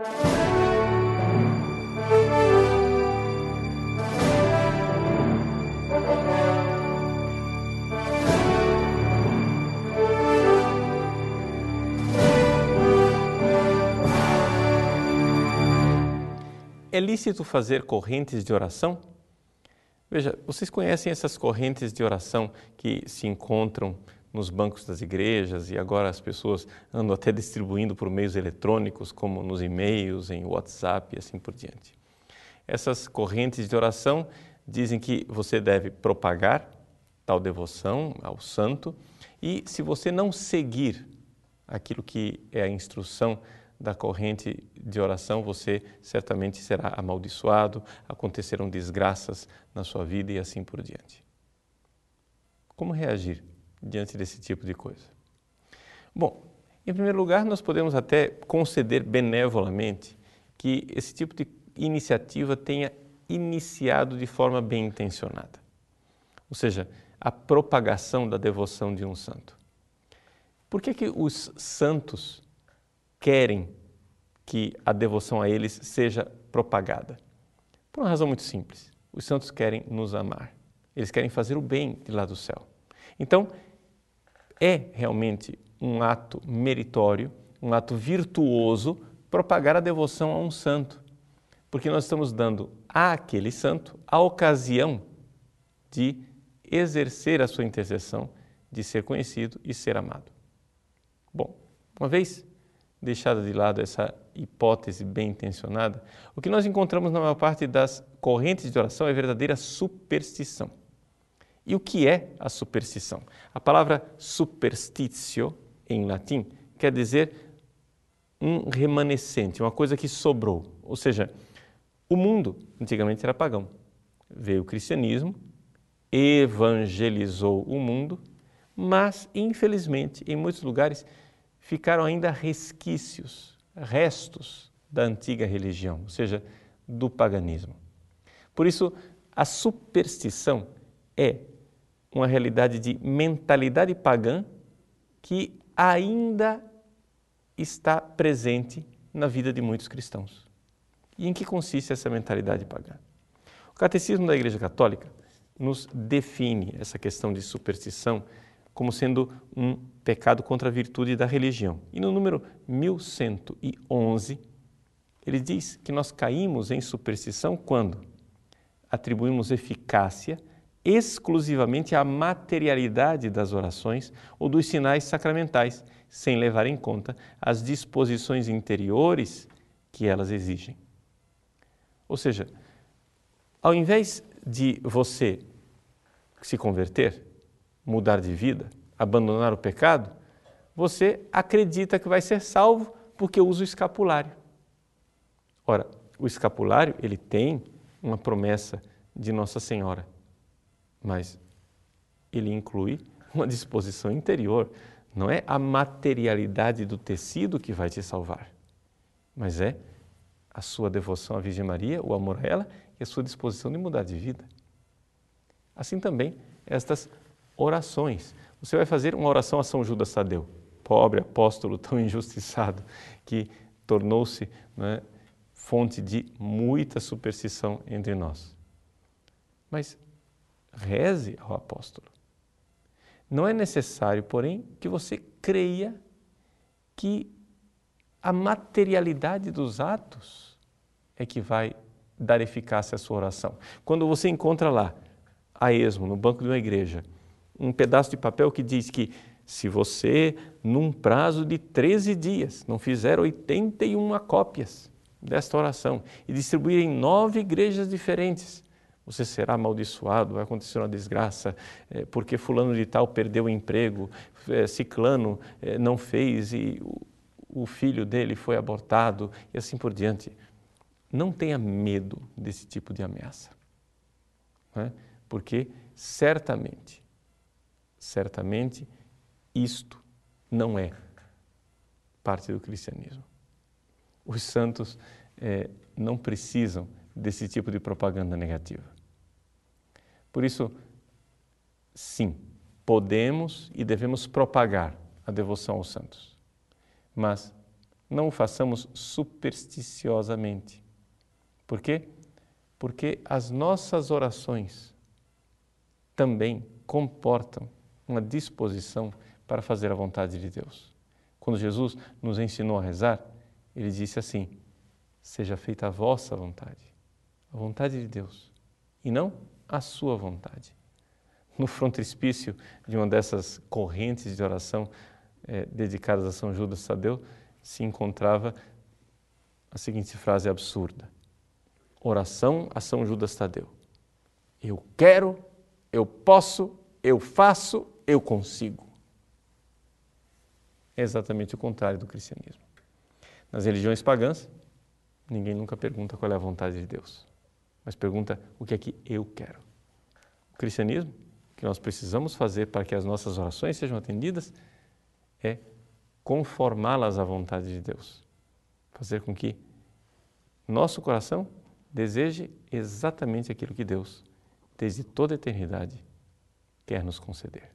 É lícito fazer correntes de oração? Veja, vocês conhecem essas correntes de oração que se encontram nos bancos das igrejas e agora as pessoas andam até distribuindo por meios eletrônicos, como nos e-mails, em WhatsApp e assim por diante. Essas correntes de oração dizem que você deve propagar tal devoção ao santo e se você não seguir aquilo que é a instrução da corrente de oração, você certamente será amaldiçoado, acontecerão desgraças na sua vida e assim por diante. Como reagir diante desse tipo de coisa? Bom, em primeiro lugar, nós podemos até conceder benevolamente que esse tipo de iniciativa tenha iniciado de forma bem intencionada. Ou seja, a propagação da devoção de um santo. Por que, que os santos querem que a devoção a eles seja propagada? Por uma razão muito simples. Os santos querem nos amar. Eles querem fazer o bem de lá do céu. Então, é realmente um ato meritório, um ato virtuoso propagar a devoção a um santo, porque nós estamos dando àquele santo a ocasião de exercer a sua intercessão, de ser conhecido e ser amado. Bom, uma vez deixada de lado essa hipótese bem intencionada, o que nós encontramos na maior parte das correntes de oração é verdadeira superstição. E o que é a superstição? A palavra superstitio, em latim, quer dizer um remanescente, uma coisa que sobrou. Ou seja, o mundo antigamente era pagão. Veio o cristianismo, evangelizou o mundo, mas infelizmente em muitos lugares ficaram ainda resquícios, restos da antiga religião, ou seja, do paganismo. Por isso, a superstição é uma realidade de mentalidade pagã que ainda está presente na vida de muitos cristãos. E em que consiste essa mentalidade pagã? O Catecismo da Igreja Católica nos define essa questão de superstição como sendo um pecado contra a virtude da religião. E no número 1111, ele diz que nós caímos em superstição quando atribuímos eficácia exclusivamente à materialidade das orações ou dos sinais sacramentais, sem levar em conta as disposições interiores que elas exigem. Ou seja, ao invés de você se converter, mudar de vida, abandonar o pecado, você acredita que vai ser salvo porque usa o escapulário. Ora, o escapulário, ele tem uma promessa de Nossa Senhora, mas ele inclui uma disposição interior. Não é a materialidade do tecido que vai te salvar, mas é a sua devoção à Virgem Maria, o amor a ela e a sua disposição de mudar de vida. Assim também, estas orações. Você vai fazer uma oração a São Judas Tadeu, pobre apóstolo tão injustiçado que tornou-se né, fonte de muita superstição entre nós. Mas reze ao apóstolo. Não é necessário, porém, que você creia que a materialidade dos atos é que vai dar eficácia à sua oração. Quando você encontra lá, a esmo, no banco de uma igreja, um pedaço de papel que diz que se você, num prazo de 13 dias, não fizer 81 cópias desta oração e distribuir em nove igrejas diferentes, você será amaldiçoado, vai acontecer uma desgraça, é, porque fulano de tal perdeu o emprego, é, ciclano é, não fez e o filho dele foi abortado e assim por diante. Não tenha medo desse tipo de ameaça, né? porque certamente certamente isto não é parte do cristianismo. Os santos é, não precisam desse tipo de propaganda negativa. Por isso, sim, podemos e devemos propagar a devoção aos santos, mas não o façamos supersticiosamente. Por quê? Porque as nossas orações também comportam uma disposição para fazer a vontade de Deus. Quando Jesus nos ensinou a rezar, ele disse assim: Seja feita a vossa vontade, a vontade de Deus, e não a sua vontade. No frontispício de uma dessas correntes de oração eh, dedicadas a São Judas Tadeu, se encontrava a seguinte frase absurda: Oração a São Judas Tadeu. Eu quero, eu posso, eu faço, eu consigo. É exatamente o contrário do cristianismo. Nas religiões pagãs, ninguém nunca pergunta qual é a vontade de Deus, mas pergunta o que é que eu quero. O cristianismo, que nós precisamos fazer para que as nossas orações sejam atendidas, é conformá-las à vontade de Deus. Fazer com que nosso coração deseje exatamente aquilo que Deus, desde toda a eternidade, quer nos conceder.